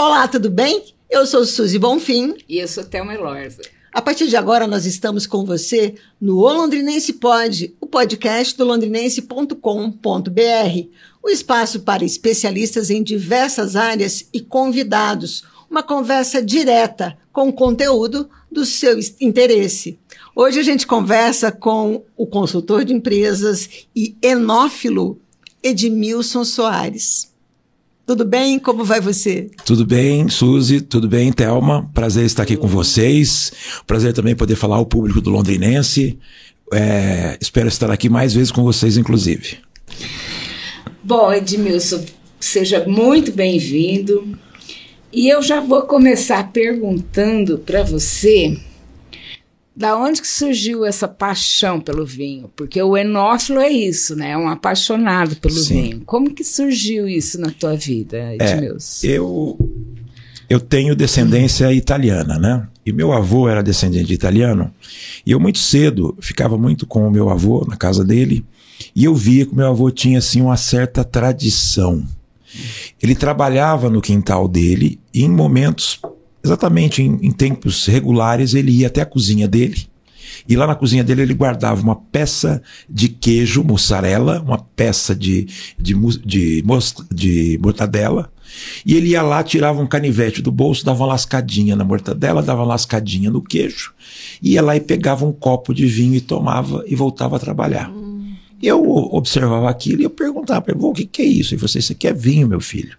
Olá, tudo bem? Eu sou Suzy Bonfim. E eu sou Thelma Elorza. A partir de agora, nós estamos com você no O Londrinense Pod, o podcast do londrinense.com.br, o espaço para especialistas em diversas áreas e convidados, uma conversa direta com o conteúdo do seu interesse. Hoje a gente conversa com o consultor de empresas e enófilo Edmilson Soares. Tudo bem? Como vai você? Tudo bem, Suzy. Tudo bem, Thelma. Prazer estar aqui com vocês. Prazer também poder falar ao público do Londrinense. É, espero estar aqui mais vezes com vocês, inclusive. Bom, Edmilson, seja muito bem-vindo. E eu já vou começar perguntando para você da onde que surgiu essa paixão pelo vinho? Porque o enófilo é isso, né? É um apaixonado pelo Sim. vinho. Como que surgiu isso na tua vida, Edmilson? É, eu, eu tenho descendência italiana, né? E meu avô era descendente de italiano. E eu muito cedo ficava muito com o meu avô na casa dele. E eu via que o meu avô tinha assim uma certa tradição. Ele trabalhava no quintal dele e em momentos exatamente em, em tempos regulares, ele ia até a cozinha dele. E lá na cozinha dele ele guardava uma peça de queijo, mussarela, uma peça de, de, de, de mortadela. E ele ia lá, tirava um canivete do bolso, dava uma lascadinha na mortadela, dava uma lascadinha no queijo. Ia lá e pegava um copo de vinho e tomava e voltava a trabalhar. Hum. Eu observava aquilo e eu perguntava para ele, o que, que é isso? E você, isso aqui é vinho, meu filho.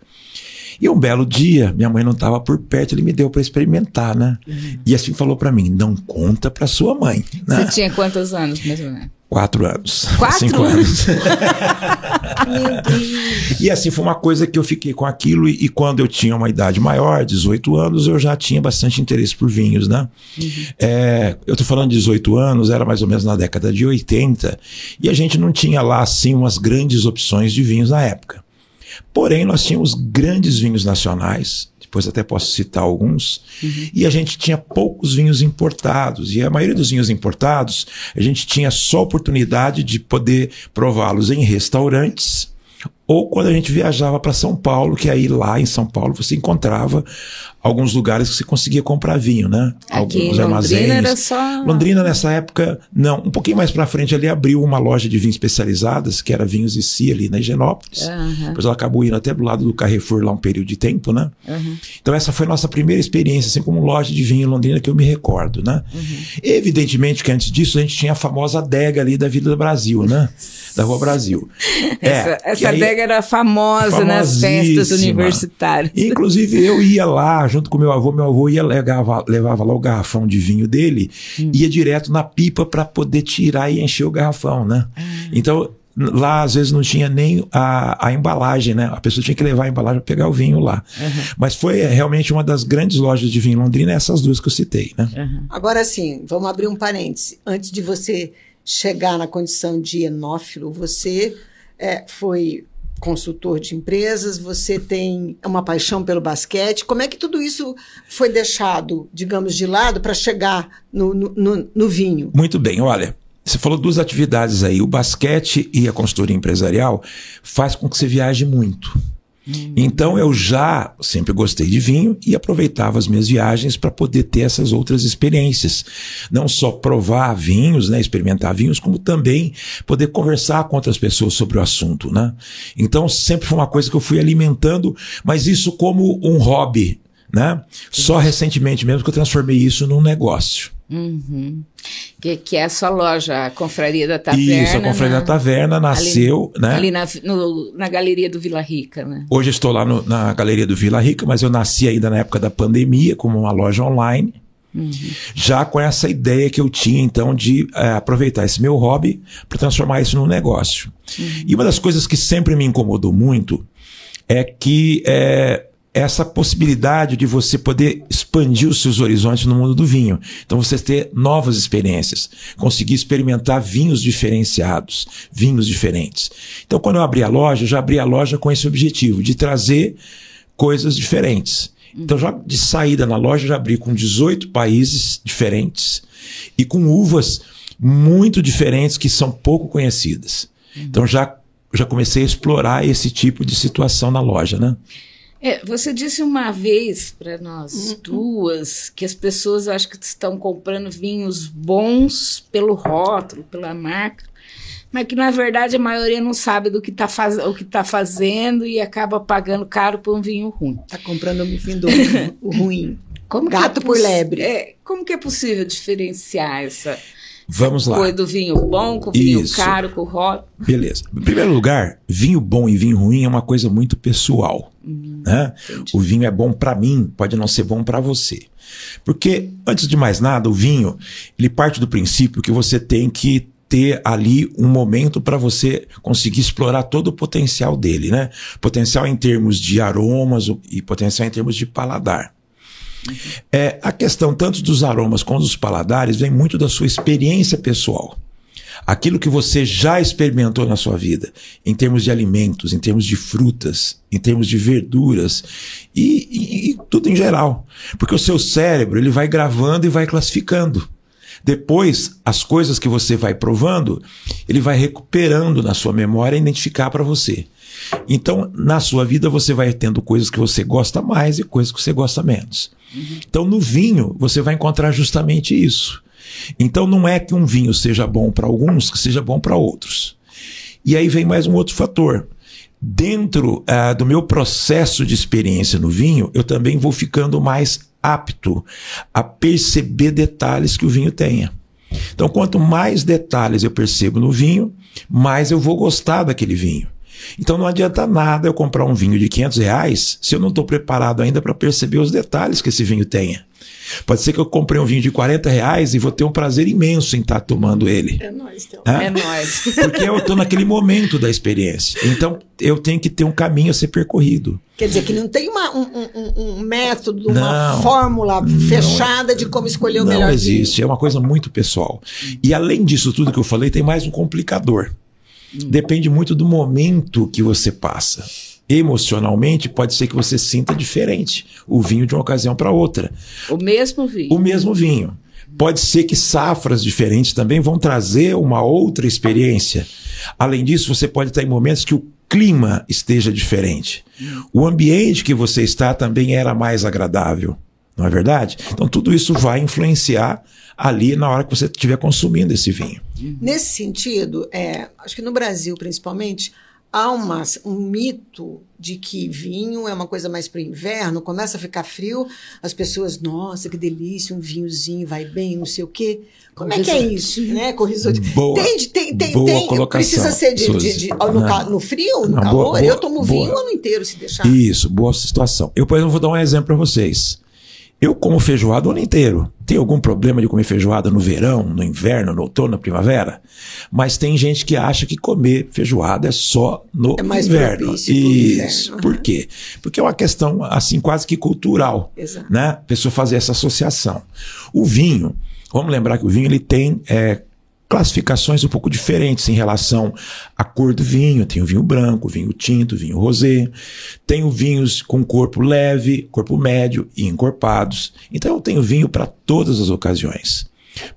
E um belo dia, minha mãe não estava por perto, ele me deu para experimentar, né? Uhum. E assim falou para mim: não conta para sua mãe. Né? Você tinha quantos anos mesmo, né? Quatro anos. Quatro? Cinco anos. Meu Deus. E assim foi uma coisa que eu fiquei com aquilo, e, e, quando eu tinha uma idade maior, 18 anos, eu já tinha bastante interesse por vinhos, né? Uhum. É, eu tô falando de 18 anos, era mais ou menos na década de 80, e a gente não tinha lá, assim, umas grandes opções de vinhos na época. Porém, nós tínhamos grandes vinhos nacionais, depois até posso citar alguns, uhum. e a gente tinha poucos vinhos importados. E a maioria dos vinhos importados, a gente tinha só oportunidade de poder prová-los em restaurantes ou quando a gente viajava para São Paulo, que aí lá em São Paulo você encontrava alguns lugares que você conseguia comprar vinho, né? Aqui Alguns armazéns. Londrina era só... Londrina nessa época, não. Um pouquinho mais para frente ali abriu uma loja de vinhos especializadas, que era Vinhos e Si ali na Higienópolis. Uhum. Depois ela acabou indo até do lado do Carrefour lá um período de tempo, né? Uhum. Então essa foi a nossa primeira experiência, assim como loja de vinho em Londrina que eu me recordo, né? Uhum. Evidentemente que antes disso a gente tinha a famosa adega ali da Vida do Brasil, né? Da Rua Brasil. essa, é, essa adega era famosa nas festas universitárias. Inclusive, eu ia lá junto com meu avô, meu avô ia levava, levava lá o garrafão de vinho dele, hum. ia direto na pipa para poder tirar e encher o garrafão, né? Hum. Então, lá às vezes não tinha nem a, a embalagem, né? A pessoa tinha que levar a embalagem para pegar o vinho lá. Uhum. Mas foi realmente uma das grandes lojas de vinho em Londrina, essas duas que eu citei, né? Uhum. Agora sim, vamos abrir um parêntese. Antes de você chegar na condição de enófilo, você é, foi consultor de empresas, você tem uma paixão pelo basquete. Como é que tudo isso foi deixado, digamos, de lado para chegar no, no, no, vinho? Muito bem, olha. Você falou duas atividades aí. O basquete e a consultoria empresarial faz com que você viaje muito. Hum. Então eu já sempre gostei de vinho e aproveitava as minhas viagens para poder ter essas outras experiências. Não só provar vinhos, né, experimentar vinhos, como também poder conversar com outras pessoas sobre o assunto, né? Então sempre foi uma coisa que eu fui alimentando, mas isso como um hobby, né? Só recentemente mesmo que eu transformei isso num negócio. Uhum. Que, que é a sua loja, a Confraria da Taverna. Isso, a Confraria na, da Taverna nasceu, ali, né? Ali na, no, na Galeria do Vila Rica, né? Hoje estou lá no, na Galeria do Vila Rica, mas eu nasci ainda na época da pandemia como uma loja online. Uhum. Já com essa ideia que eu tinha, então, de é, aproveitar esse meu hobby para transformar isso num negócio. Uhum. E uma das coisas que sempre me incomodou muito é que é, essa possibilidade de você poder expandir os seus horizontes no mundo do vinho. Então você ter novas experiências, conseguir experimentar vinhos diferenciados, vinhos diferentes. Então quando eu abri a loja, eu já abri a loja com esse objetivo de trazer coisas diferentes. Então já de saída na loja já abri com 18 países diferentes e com uvas muito diferentes que são pouco conhecidas. Então já já comecei a explorar esse tipo de situação na loja, né? É, você disse uma vez para nós uhum. duas que as pessoas acham que estão comprando vinhos bons pelo rótulo, pela marca, mas que na verdade a maioria não sabe do que está faz... o que tá fazendo e acaba pagando caro por um vinho ruim. Está comprando um vinho ruim. Como é Gato é por lebre. É, como que é possível diferenciar essa Vamos lá. Coisa do vinho bom com vinho Isso. caro, com rótulo. Beleza. Em primeiro lugar, vinho bom e vinho ruim é uma coisa muito pessoal. Hum, né? O vinho é bom para mim, pode não ser bom para você. Porque, antes de mais nada, o vinho, ele parte do princípio que você tem que ter ali um momento para você conseguir explorar todo o potencial dele, né? Potencial em termos de aromas e potencial em termos de paladar. É, a questão tanto dos aromas quanto dos paladares vem muito da sua experiência pessoal. Aquilo que você já experimentou na sua vida, em termos de alimentos, em termos de frutas, em termos de verduras e, e, e tudo em geral. Porque o seu cérebro ele vai gravando e vai classificando. Depois, as coisas que você vai provando, ele vai recuperando na sua memória e identificar para você. Então, na sua vida, você vai tendo coisas que você gosta mais e coisas que você gosta menos. Uhum. Então, no vinho, você vai encontrar justamente isso. Então, não é que um vinho seja bom para alguns, que seja bom para outros. E aí vem mais um outro fator. Dentro uh, do meu processo de experiência no vinho, eu também vou ficando mais apto a perceber detalhes que o vinho tenha. Então, quanto mais detalhes eu percebo no vinho, mais eu vou gostar daquele vinho. Então não adianta nada eu comprar um vinho de 500 reais se eu não estou preparado ainda para perceber os detalhes que esse vinho tenha. Pode ser que eu comprei um vinho de 40 reais e vou ter um prazer imenso em estar tá tomando ele. É nóis, então. É, é nóis. Porque eu estou naquele momento da experiência. Então eu tenho que ter um caminho a ser percorrido. Quer dizer que não tem uma, um, um, um, método, não, uma fórmula fechada de como escolher o não melhor Não existe, vinho. é uma coisa muito pessoal. E além disso tudo que eu falei, tem mais um complicador. Depende muito do momento que você passa. Emocionalmente, pode ser que você sinta diferente o vinho de uma ocasião para outra. O mesmo vinho. O mesmo vinho. Pode ser que safras diferentes também vão trazer uma outra experiência. Além disso, você pode estar em momentos que o clima esteja diferente. O ambiente que você está também era mais agradável. Não é verdade? Então, tudo isso vai influenciar ali na hora que você estiver consumindo esse vinho. Nesse sentido, é, acho que no Brasil principalmente, há uma, um mito de que vinho é uma coisa mais para o inverno, começa a ficar frio, as pessoas, nossa, que delícia, um vinhozinho vai bem, não sei o quê. Como é que é isso, né? Com risoto. Boa, tem, tem, tem, boa tem colocação, precisa ser de, de, de no, no, frio, no não, calor. Boa, eu tomo boa, vinho o ano inteiro se deixar. Isso, boa situação. Eu, por exemplo, vou dar um exemplo para vocês. Eu como feijoada o ano inteiro. Tem algum problema de comer feijoada no verão, no inverno, no outono, na primavera? Mas tem gente que acha que comer feijoada é só no é mais inverno. Isso. Inverno. Por quê? Porque é uma questão assim quase que cultural, Exato. né? A pessoa fazer essa associação. O vinho, vamos lembrar que o vinho ele tem é, classificações um pouco diferentes em relação à cor do vinho. Tem o vinho branco, vinho tinto, vinho rosé. Tenho vinhos com corpo leve, corpo médio e encorpados. Então eu tenho vinho para todas as ocasiões.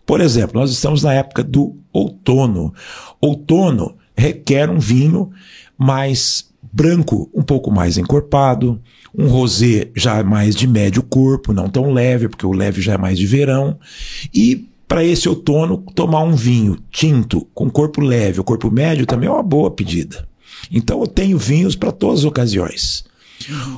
Por exemplo, nós estamos na época do outono. Outono requer um vinho mais branco, um pouco mais encorpado, um rosé já mais de médio corpo, não tão leve, porque o leve já é mais de verão, e para esse outono, tomar um vinho tinto com corpo leve ou corpo médio também é uma boa pedida. Então eu tenho vinhos para todas as ocasiões.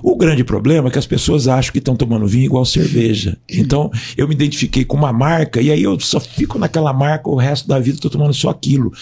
O grande problema é que as pessoas acham que estão tomando vinho igual cerveja. Então, eu me identifiquei com uma marca e aí eu só fico naquela marca o resto da vida, estou tomando só aquilo.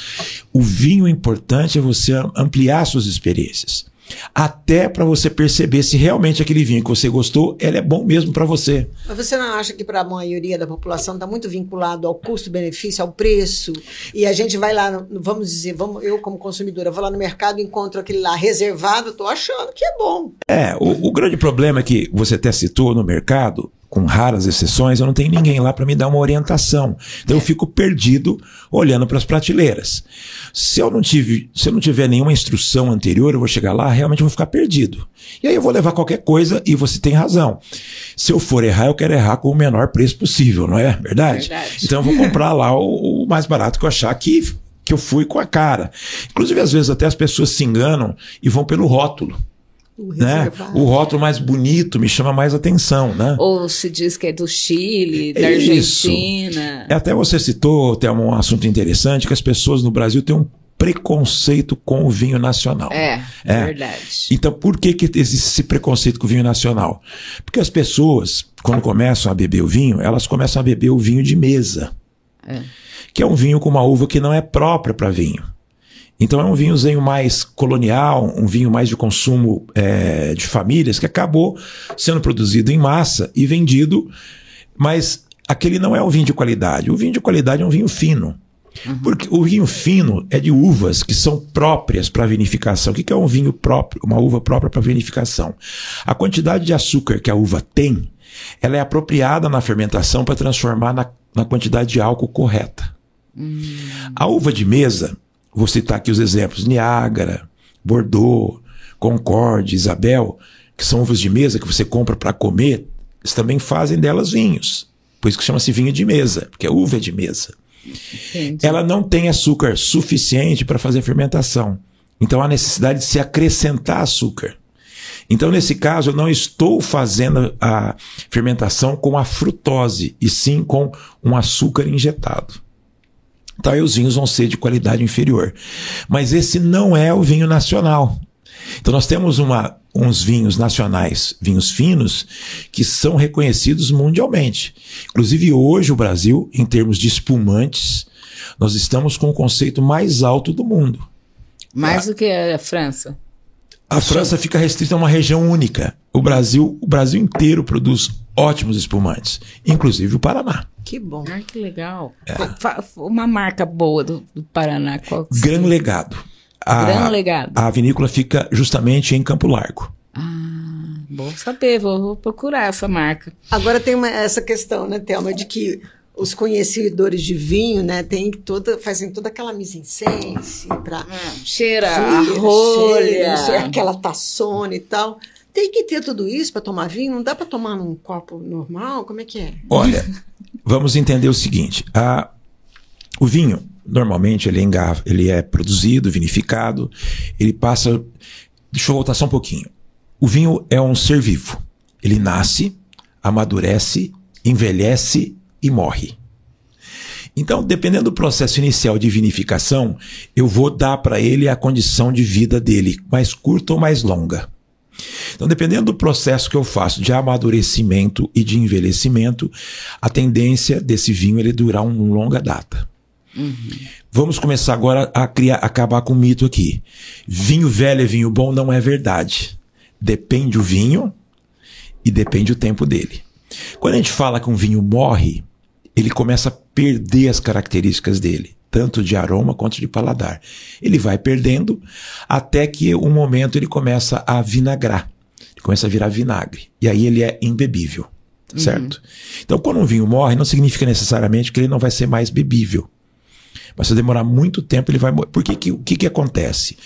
O vinho importante é você ampliar suas experiências até para você perceber se realmente aquele vinho que você gostou, ele é bom mesmo para você. Mas você não acha que para a maioria da população está muito vinculado ao custo-benefício, ao preço? E a gente vai lá, vamos dizer, vamos, eu como consumidora, vou lá no mercado e encontro aquele lá reservado, estou achando que é bom. É, o, o grande problema é que você até citou no mercado, com raras exceções, eu não tenho ninguém lá para me dar uma orientação. Então eu fico perdido olhando para as prateleiras. Se eu não tive, se eu não tiver nenhuma instrução anterior, eu vou chegar lá, realmente vou ficar perdido. E aí eu vou levar qualquer coisa e você tem razão. Se eu for errar, eu quero errar com o menor preço possível, não é verdade? verdade. Então eu vou comprar lá o, o mais barato que eu achar que que eu fui com a cara. Inclusive, às vezes, até as pessoas se enganam e vão pelo rótulo. O né? O rótulo mais bonito me chama mais atenção, né? Ou se diz que é do Chile, da Isso. Argentina. Até você citou, tem um assunto interessante, que as pessoas no Brasil têm um preconceito com o vinho nacional. É, É. verdade. Então, por que, que existe esse preconceito com o vinho nacional? Porque as pessoas, quando começam a beber o vinho, elas começam a beber o vinho de mesa, É. que é um vinho com uma uva que não é própria para vinho. Então, é um vinhozinho mais colonial, um vinho mais de consumo é, de famílias, que acabou sendo produzido em massa e vendido, mas aquele não é um vinho de qualidade. O vinho de qualidade é um vinho fino. Porque o vinho fino é de uvas que são próprias para vinificação. O que é um vinho próprio, uma uva própria para vinificação? A quantidade de açúcar que a uva tem, ela é apropriada na fermentação para transformar na, na quantidade de álcool correta. A uva de mesa, vou citar aqui os exemplos: Niágara, Bordeaux, Concorde, Isabel, que são uvas de mesa que você compra para comer, eles também fazem delas vinhos. Por isso que chama-se vinho de mesa, porque a uva é de mesa Entendi. ela não tem açúcar suficiente para fazer fermentação. Então há necessidade de se acrescentar açúcar. Então, nesse caso, eu não estou fazendo a fermentação com a frutose, e sim com um açúcar injetado. Então, aí os vinhos vão ser de qualidade inferior. Mas esse não é o vinho nacional. Então, nós temos uma, uns vinhos nacionais, vinhos finos, que são reconhecidos mundialmente. Inclusive, hoje, o Brasil, em termos de espumantes, nós estamos com o conceito mais alto do mundo. Mais do que a França. A França fica restrita a uma região única. O Brasil, o Brasil inteiro produz ótimos espumantes, inclusive o Paraná. Que bom. Ah, que legal. É. Uma marca boa do, do Paraná. Qual que Gran? Legado. A, Gran Legado. A vinícola fica justamente em Campo Largo. Ah, bom saber. Vou, vou procurar essa marca. Agora tem uma- essa questão, né, Thelma, de que os conhecedores de vinho, né, tem toda, fazem toda aquela mise en scène para Cheira a rolha. aquela taçona e tal. Tem que ter tudo isso para tomar vinho? Não dá para tomar num copo normal? Como é que é? Olha, vamos entender o seguinte: a, o vinho, normalmente, ele é, engarra- ele é produzido, vinificado, ele passa. Deixa eu voltar só um pouquinho. O vinho é um ser vivo. Ele nasce, amadurece, envelhece e morre. Então, dependendo do processo inicial de vinificação, eu vou dar para ele a condição de vida dele, mais curta ou mais longa. Então, dependendo do processo que eu faço de amadurecimento e de envelhecimento, a tendência desse vinho é ele durar uma longa data. Vamos começar agora a criar, acabar com o mito aqui. Vinho velho é vinho bom não é verdade. Depende o vinho e depende o tempo dele. Quando a gente fala que um vinho morre, ele começa a perder as características dele, tanto de aroma quanto de paladar. Ele vai perdendo até que um momento ele começa a vinagrar, ele começa a virar vinagre. E aí ele é imbebível, certo? Então, quando um vinho morre, não significa necessariamente que ele não vai ser mais bebível. Mas se demorar muito tempo, ele vai morrer. Por que, que, o que, que acontece?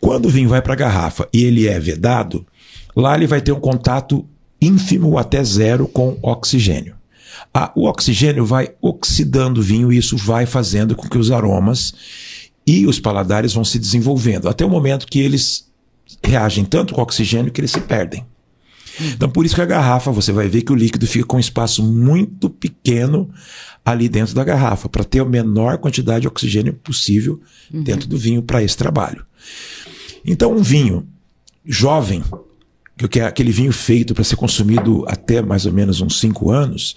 Quando o vinho vai para a garrafa e ele é vedado, lá ele vai ter um contato ínfimo até zero com oxigênio. Ah, o oxigênio vai oxidando o vinho e isso vai fazendo com que os aromas e os paladares vão se desenvolvendo, até o momento que eles reagem tanto com o oxigênio que eles se perdem. Então, por isso que a garrafa, você vai ver que o líquido fica com um espaço muito pequeno ali dentro da garrafa, para ter a menor quantidade de oxigênio possível dentro do vinho para esse trabalho. Então, um vinho jovem, que é aquele vinho feito para ser consumido até mais ou menos uns 5 anos,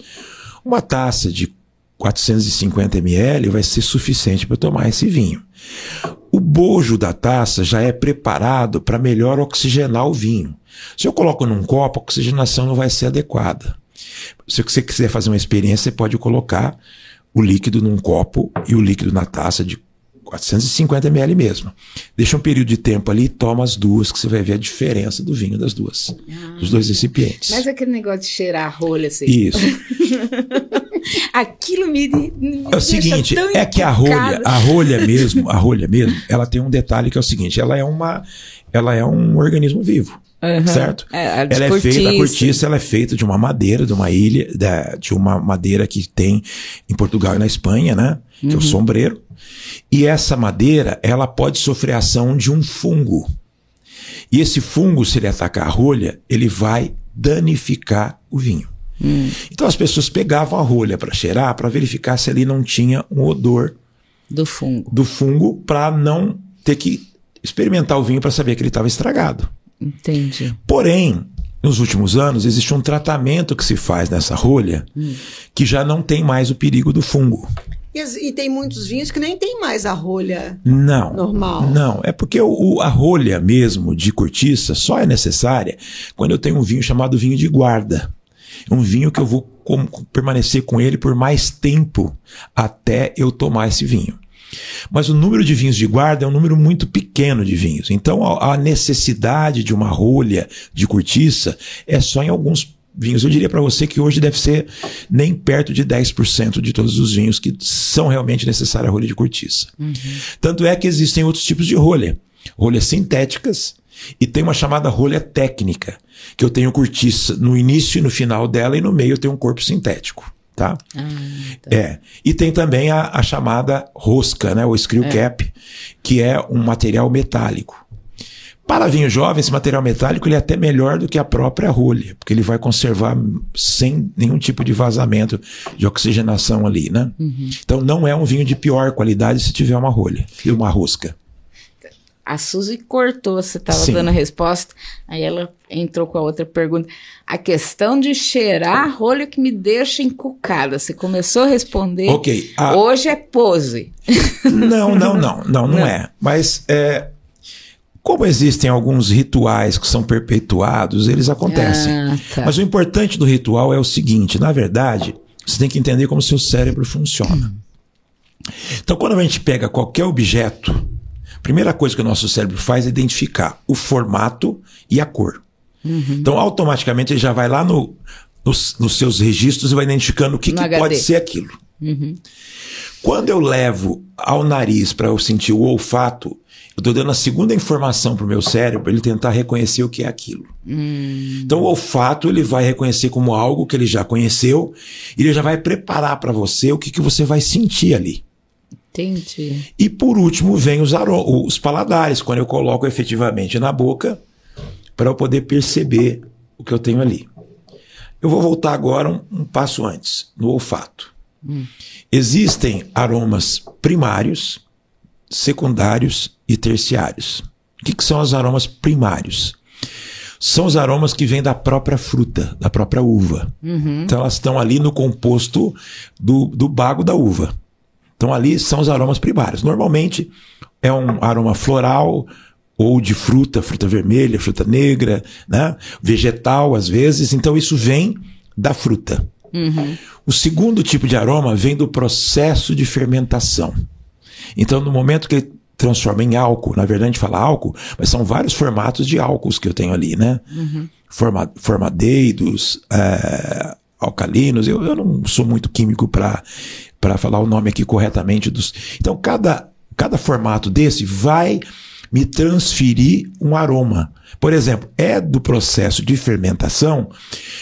uma taça de 450 ml vai ser suficiente para tomar esse vinho. O bojo da taça já é preparado para melhor oxigenar o vinho. Se eu coloco num copo, a oxigenação não vai ser adequada. Se você quiser fazer uma experiência, você pode colocar o líquido num copo e o líquido na taça de 450 ml mesmo. Deixa um período de tempo ali e toma as duas, que você vai ver a diferença do vinho das duas, dos dois recipientes. Mas aquele negócio de cheirar a rolha assim. Isso. Aquilo me, me É o seguinte, é que a rolha, a rolha mesmo, a rolha mesmo, ela tem um detalhe que é o seguinte, ela é uma, ela é um organismo vivo, Aham. certo? É, de ela é feita, a cortiça. cortiça, ela é feita de uma madeira, de uma ilha, de uma madeira que tem em Portugal e na Espanha, né? Que Uhum. é o sombreiro. E essa madeira, ela pode sofrer a ação de um fungo. E esse fungo, se ele atacar a rolha, ele vai danificar o vinho. Hum. Então as pessoas pegavam a rolha para cheirar, para verificar se ali não tinha um odor do fungo, do fungo para não ter que experimentar o vinho para saber que ele estava estragado. Entendi. Porém, nos últimos anos, existe um tratamento que se faz nessa rolha hum. que já não tem mais o perigo do fungo. E, e, tem muitos vinhos que nem tem mais a rolha não, normal. Não, é porque o, a rolha mesmo de cortiça só é necessária quando eu tenho um vinho chamado vinho de guarda. Um vinho que eu vou com, permanecer com ele por mais tempo até eu tomar esse vinho. Mas o número de vinhos de guarda é um número muito pequeno de vinhos. Então a necessidade de uma rolha de cortiça é só em alguns vinhos. Eu diria para você que hoje deve ser nem perto de 10% de todos os vinhos que são realmente necessários a rolha de cortiça. Uhum. Tanto é que existem outros tipos de rolha. Rolhas sintéticas e tem uma chamada rolha técnica, que eu tenho cortiça no início e no final dela e no meio eu tenho um corpo sintético. Tá? Ah, tá. É. E tem também a, a chamada rosca, né? O screw é. cap, que é um material metálico. Para vinho jovem, esse material metálico ele é até melhor do que a própria rolha, porque ele vai conservar sem nenhum tipo de vazamento de oxigenação ali, né? Uhum. Então não é um vinho de pior qualidade se tiver uma rolha e uma rosca. A Suzy cortou, você estava dando a resposta, aí ela entrou com a outra pergunta. A questão de cheirar rolho que me deixa encucada. Você começou a responder. Ok. A... Hoje é pose. Não, não, não, não, não, é. Mas é, como existem alguns rituais que são perpetuados, eles acontecem. Ah, tá. Mas o importante do ritual é o seguinte: na verdade, você tem que entender como seu cérebro funciona. Então, quando a gente pega qualquer objeto, a primeira coisa que o nosso cérebro faz é identificar o formato e a cor. Uhum. Então, automaticamente, ele já vai lá no, nos, nos seus registros e vai identificando o que, que pode ser aquilo. Uhum. Quando eu levo ao nariz para eu sentir o olfato, eu estou dando a segunda informação para o meu cérebro para ele tentar reconhecer o que é aquilo. Hum. Então, o olfato ele vai reconhecer como algo que ele já conheceu e ele já vai preparar para você o que, que você vai sentir ali. Entendi. E por último, vem os, os paladares, quando eu coloco efetivamente na boca para eu poder perceber o que eu tenho ali. Eu vou voltar agora um, um passo antes, no olfato. Hum. Existem aromas primários secundários e terciários. O que, que são os aromas primários? São os aromas que vêm da própria fruta, da própria uva. Uhum. Então elas estão ali no composto do, do bago da uva. Então ali são os aromas primários. Normalmente é um aroma floral ou de fruta, fruta vermelha, fruta negra, né? vegetal às vezes. Então isso vem da fruta. Uhum. O segundo tipo de aroma vem do processo de fermentação. Então, no momento que ele transforma em álcool, na verdade a gente fala álcool, mas são vários formatos de álcools que eu tenho ali, né? Uhum. Forma, formadeidos, é, alcalinos. Eu, eu não sou muito químico para falar o nome aqui corretamente dos. Então, cada, cada formato desse vai me transferir um aroma. Por exemplo, é do processo de fermentação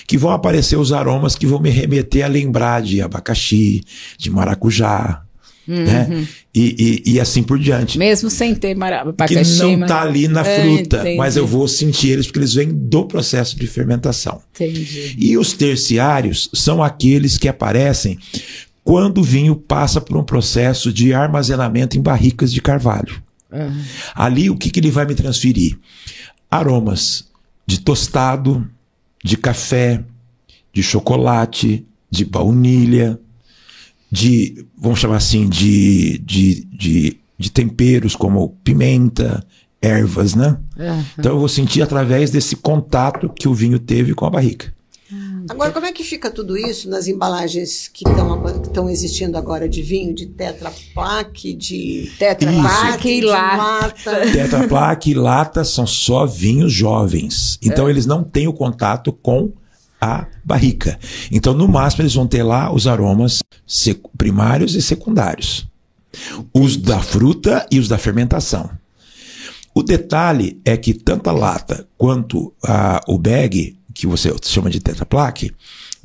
que vão aparecer os aromas que vão me remeter a lembrar de abacaxi, de maracujá, Uhum. Né? E, e, e, assim por diante. Mesmo sem ter abacaxi. Que não está ali na é, fruta, ah, mas eu vou sentir eles porque eles vêm do processo de fermentação. Entendi. E os terciários são aqueles que aparecem quando o vinho passa por um processo de armazenamento em barricas de carvalho. Uhum. Ali, o que, que ele vai me transferir? Aromas de tostado, de café, de chocolate, de baunilha, de, vamos chamar assim, de, de, de, de temperos como pimenta, ervas, né? Uhum. Então eu vou sentir através desse contato que o vinho teve com a barrica. Agora, como é que fica tudo isso nas embalagens que estão existindo agora de vinho, de Tetra Pak, de Tetra Pak e lata? Tetra Pak e lata são só vinhos jovens. Então, é. eles não têm o contato com a barrica. Então, no máximo, eles vão ter lá os aromas primários e secundários. Os da fruta e os da fermentação. O detalhe é que tanto a lata quanto a, o bag, que você chama de tetraplaque,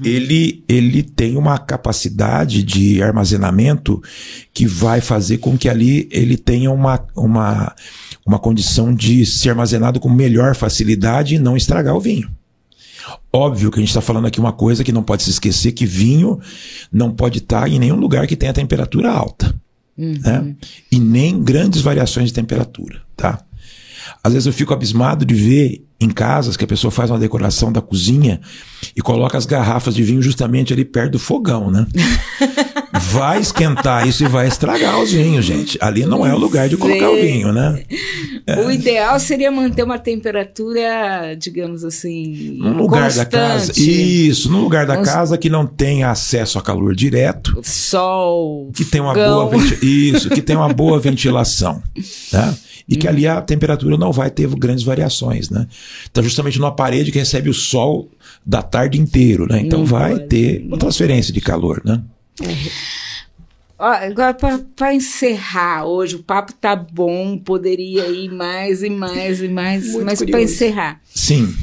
ele, ele tem uma capacidade de armazenamento que vai fazer com que ali ele tenha uma, uma, uma condição de ser armazenado com melhor facilidade e não estragar o vinho. Óbvio que a gente está falando aqui uma coisa que não pode se esquecer, que vinho não pode estar tá em nenhum lugar que tenha temperatura alta. Uhum. Né? E nem grandes variações de temperatura, tá? Às vezes eu fico abismado de ver em casas que a pessoa faz uma decoração da cozinha e coloca as garrafas de vinho justamente ali perto do fogão, né? vai esquentar isso e vai estragar os vinhos, gente. Ali não é o lugar de colocar o vinho, né? É. O ideal seria manter uma temperatura, digamos assim, no lugar constante. da casa. Isso, no lugar da casa que não tem acesso a calor direto. Sol. Que tem uma boa isso, que tem uma boa ventilação, né? E que ali a temperatura não vai ter grandes variações, né? Então, justamente numa parede que recebe o sol da tarde inteiro, né? Então, vai ter uma transferência de calor, né? Agora, para encerrar hoje, o papo tá bom, poderia ir mais e mais e mais, Muito mas para encerrar. Sim.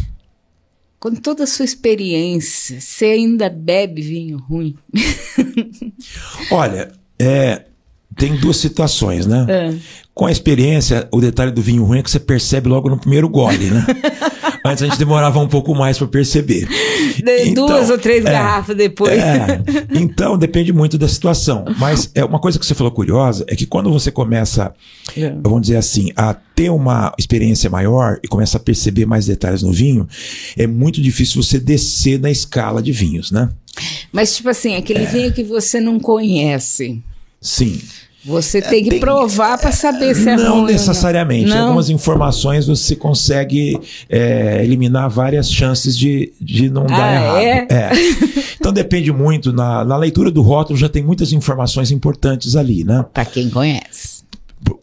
Com toda a sua experiência, você ainda bebe vinho ruim? Olha, é, tem duas situações, né? É. Com a experiência, o detalhe do vinho ruim é que você percebe logo no primeiro gole, né? Antes a gente demorava um pouco mais para perceber. De então, duas ou três é, garrafas depois. É, então, depende muito da situação. Mas é uma coisa que você falou curiosa é que quando você começa, é. vamos dizer assim, a ter uma experiência maior e começa a perceber mais detalhes no vinho, é muito difícil você descer na escala de vinhos, né? Mas, tipo assim, aquele é. vinho que você não conhece. Sim. Você tem que tem, provar para saber se é não ruim. Necessariamente. Não. Algumas informações você consegue é, eliminar várias chances de, de não ah, dar errado. É? é. Então depende muito. Na, na leitura do rótulo já tem muitas informações importantes ali, né? Para quem conhece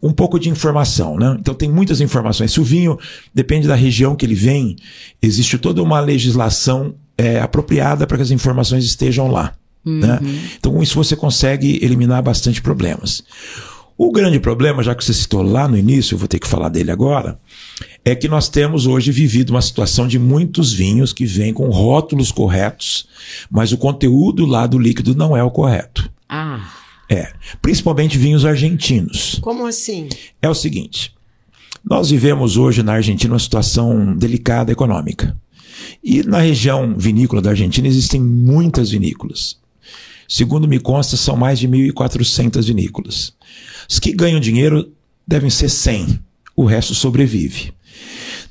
um pouco de informação, né? Então tem muitas informações. Se o vinho depende da região que ele vem, existe toda uma legislação é, apropriada para que as informações estejam lá. Né? Uhum. Né? Então, com isso você consegue eliminar bastante problemas. O grande problema, já que você citou lá no início, eu vou ter que falar dele agora, é que nós temos hoje vivido uma situação de muitos vinhos que vêm com rótulos corretos, mas o conteúdo lá do líquido não é o correto. Ah. É. Principalmente vinhos argentinos. Como assim? É o seguinte. Nós vivemos hoje na Argentina uma situação delicada econômica. E na região vinícola da Argentina existem muitas vinícolas. Segundo me consta, são mais de 1.400 vinícolas. Os que ganham dinheiro devem ser 100, o resto sobrevive.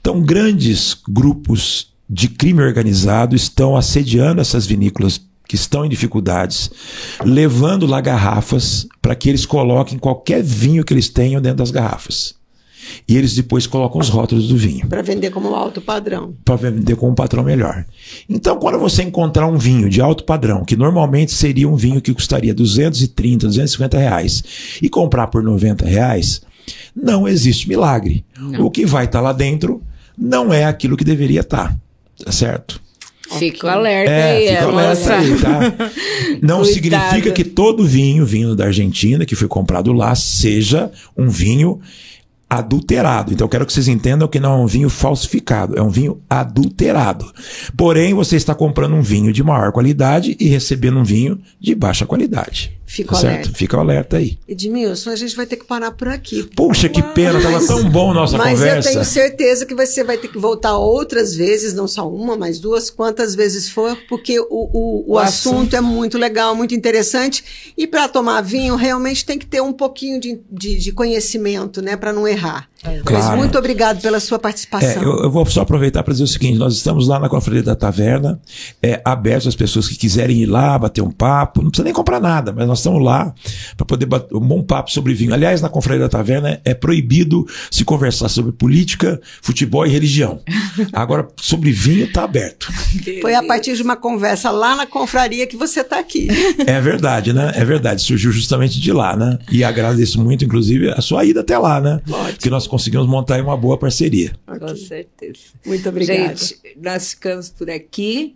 Então, grandes grupos de crime organizado estão assediando essas vinícolas que estão em dificuldades, levando lá garrafas para que eles coloquem qualquer vinho que eles tenham dentro das garrafas. E eles depois colocam os rótulos do vinho. Para vender como alto padrão. Para vender como um patrão melhor. Então, quando você encontrar um vinho de alto padrão, que normalmente seria um vinho que custaria 230, 250 reais, e comprar por 90 reais, não existe milagre. Não. O que vai estar tá lá dentro não é aquilo que deveria estar. Tá, tá certo? Fico alerta é, aí, fica alerta aí, tá? Não significa que todo vinho vindo da Argentina, que foi comprado lá, seja um vinho adulterado. Então eu quero que vocês entendam que não é um vinho falsificado, é um vinho adulterado. Porém, você está comprando um vinho de maior qualidade e recebendo um vinho de baixa qualidade. Fica tá alerta. Fica alerta aí. Edmilson, a gente vai ter que parar por aqui. Puxa, que pena, estava tão bom nossa mas conversa. Mas eu tenho certeza que você vai ter que voltar outras vezes, não só uma, mas duas, quantas vezes for, porque o, o, o, o assunto, assunto, é muito legal, muito interessante. E para tomar vinho, realmente tem que ter um pouquinho de, de, de conhecimento, né, para não errar. É. Claro. Mas muito obrigado pela sua participação. É, eu, eu, vou só aproveitar para dizer o seguinte: nós estamos lá na Confraria da Taverna, é, aberto às pessoas que quiserem ir lá, bater um papo, não precisa nem comprar nada, mas nós estamos lá para poder bater um bom papo sobre vinho. Aliás, na Confraria da Taverna é proibido se conversar sobre política, futebol e religião. Agora, sobre vinho está aberto. Foi a partir de uma conversa lá na confraria que você está aqui. É verdade, né? É verdade. Surgiu justamente de lá, né? E agradeço muito, inclusive, a sua ida até lá, né? Ótimo. Que nós conseguimos montar uma boa parceria. Okay. Com certeza. Muito obrigada. Gente, nós ficamos por aqui.